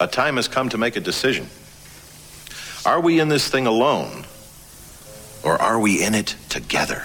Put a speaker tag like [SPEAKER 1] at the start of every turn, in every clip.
[SPEAKER 1] A time has come to make a decision. Are we in this thing alone, or are we in it together?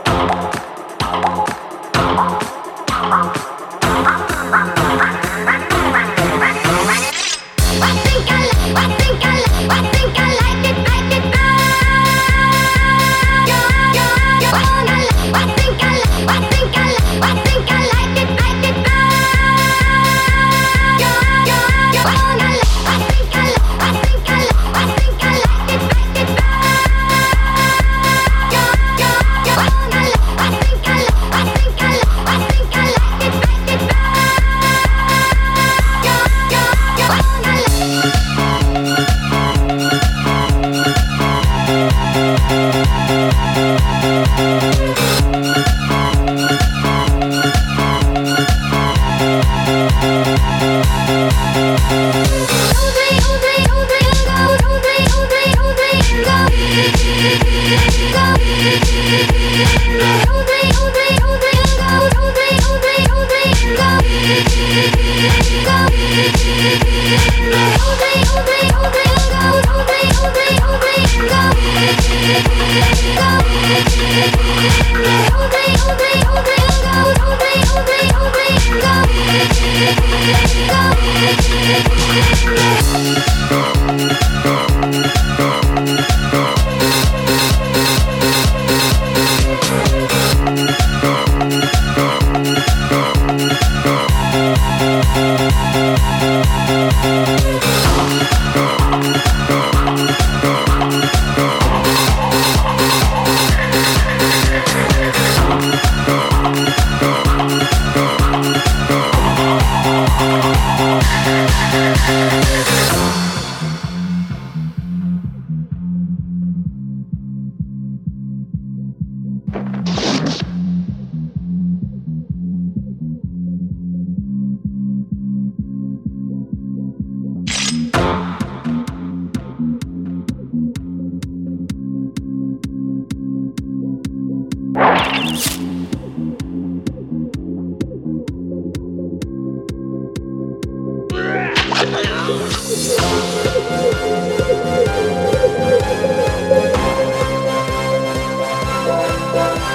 [SPEAKER 2] Thank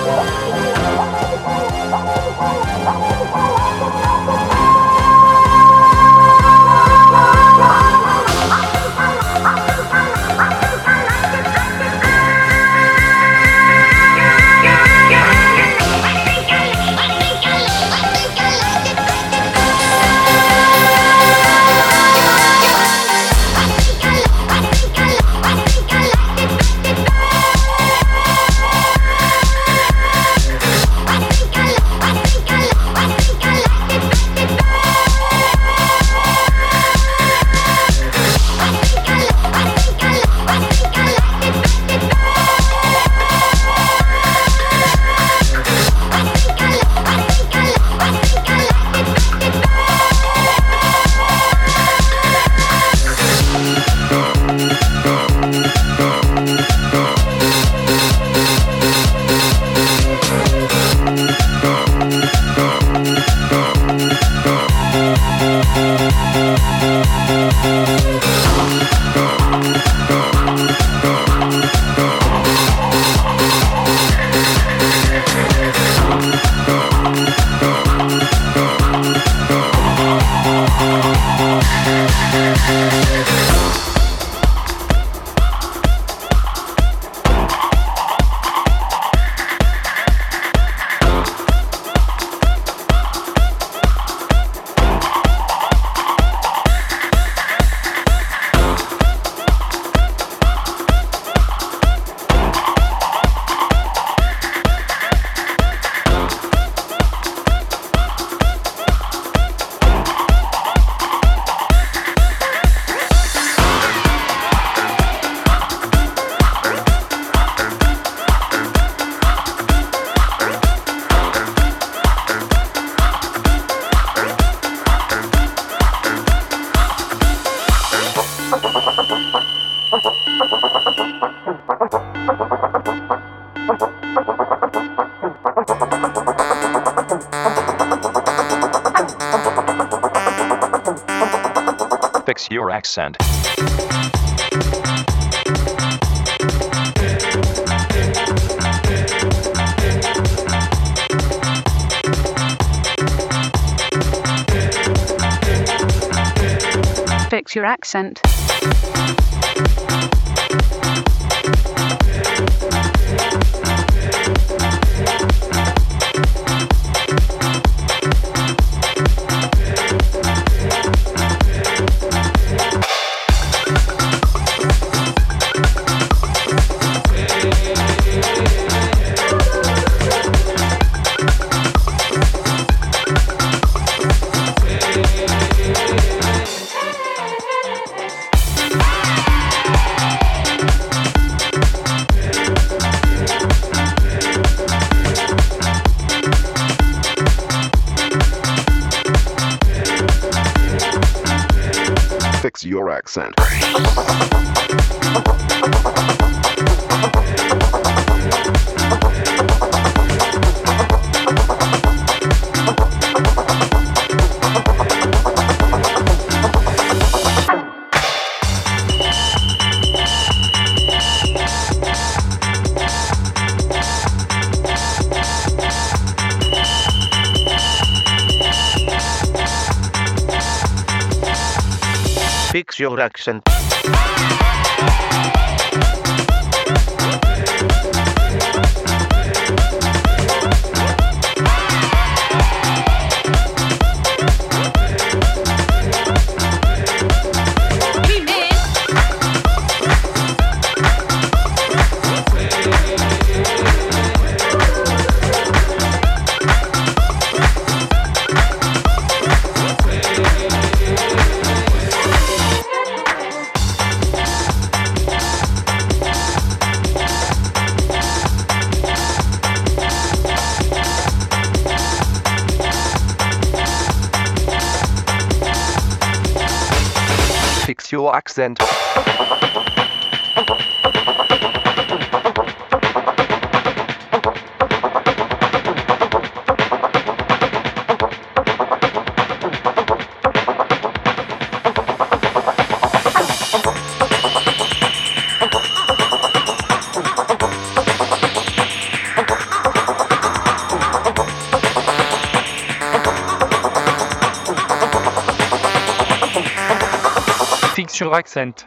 [SPEAKER 2] you. Accent.
[SPEAKER 3] Fix your accent.
[SPEAKER 4] Accent.
[SPEAKER 5] production.
[SPEAKER 2] 100%. sur Accent.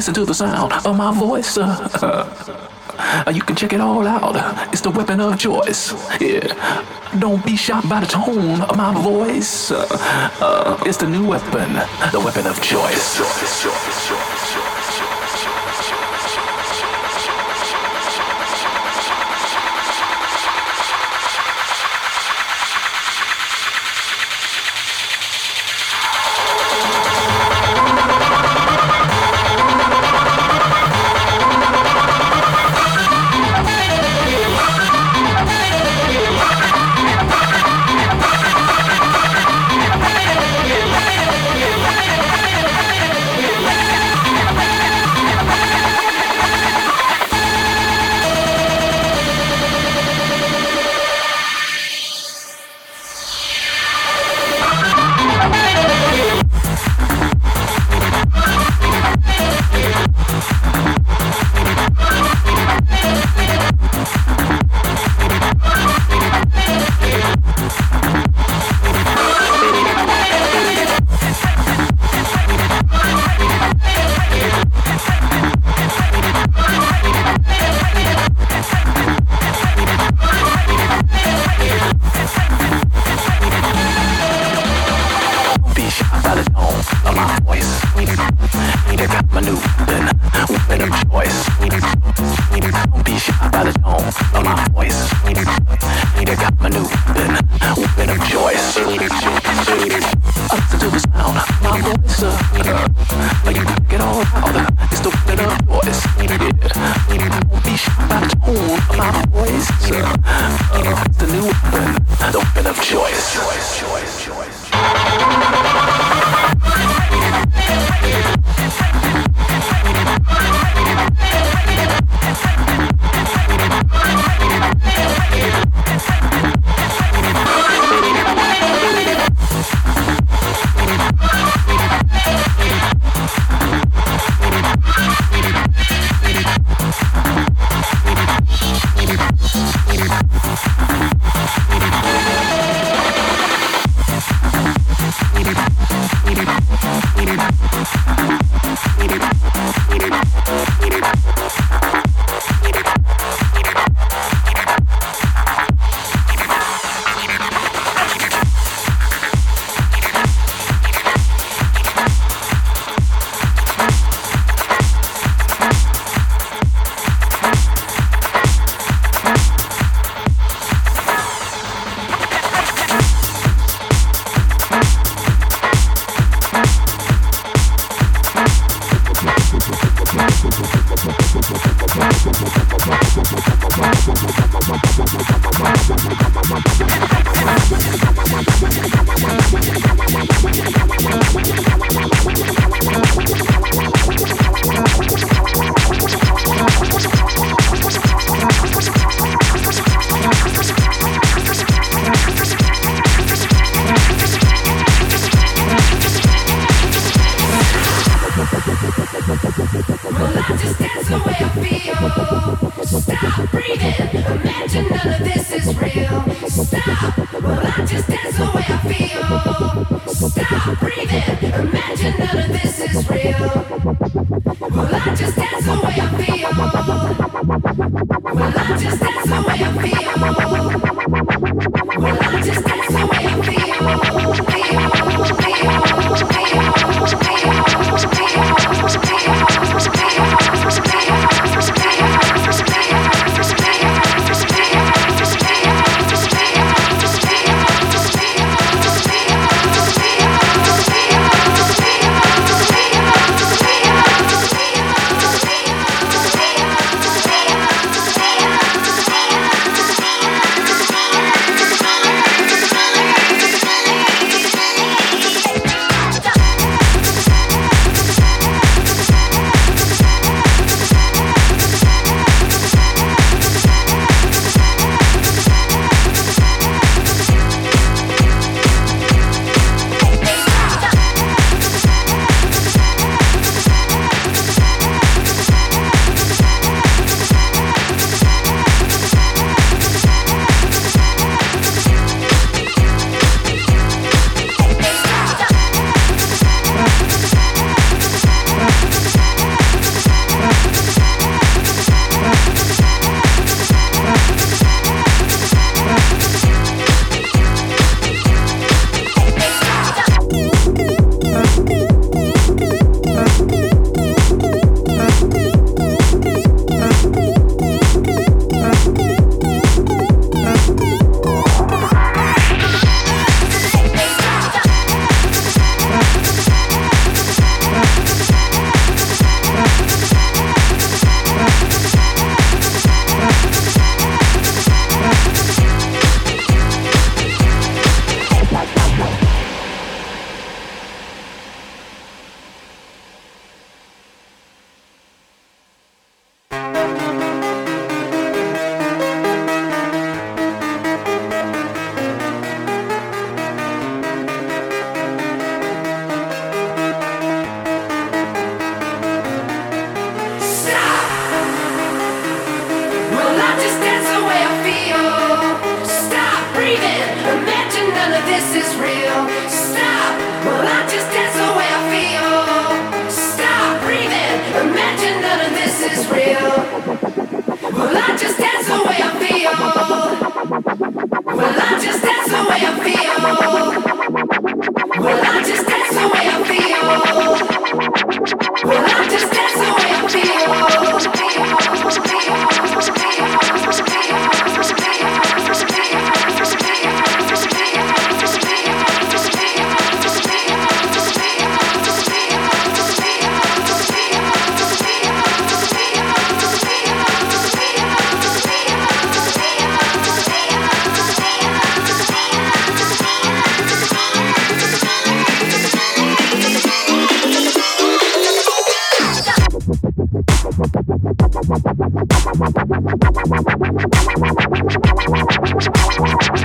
[SPEAKER 4] listen to the sound of my voice. Uh, uh, you can check it all out. It's the weapon of choice. Yeah. Don't be shocked by the tone of my voice. Uh, uh it's the new weapon, the weapon of choice. choice, choice, choice.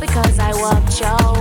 [SPEAKER 6] because I walked your